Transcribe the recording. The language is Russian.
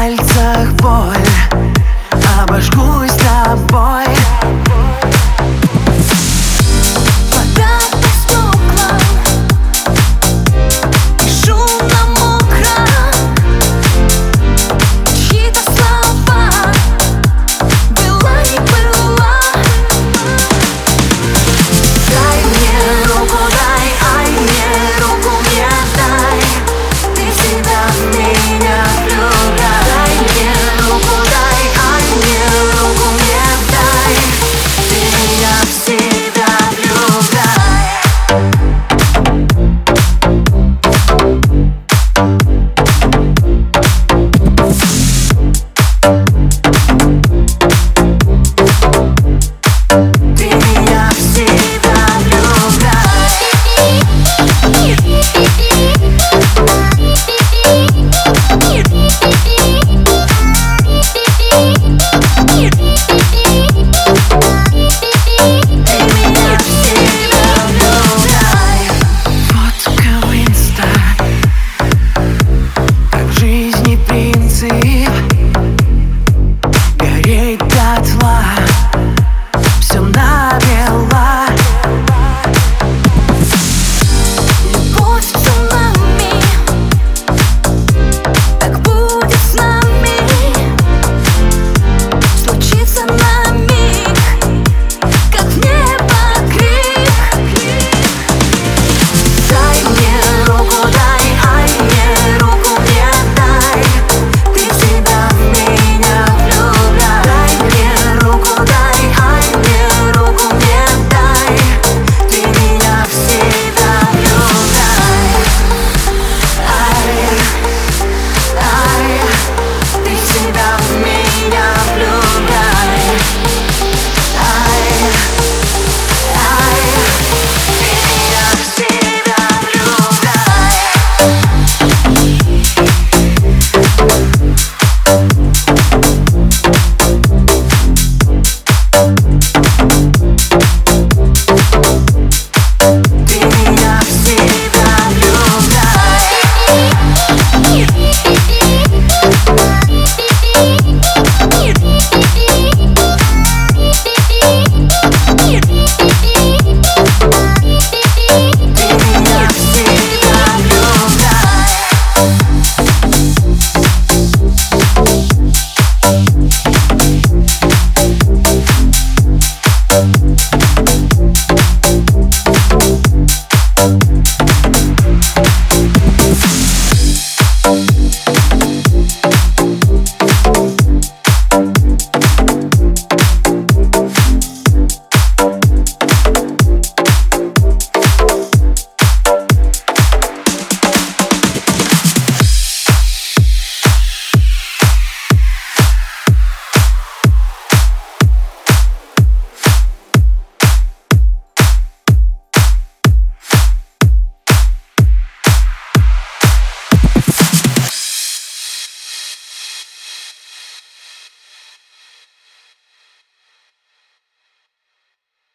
пальцах боль. Обожгусь тобой.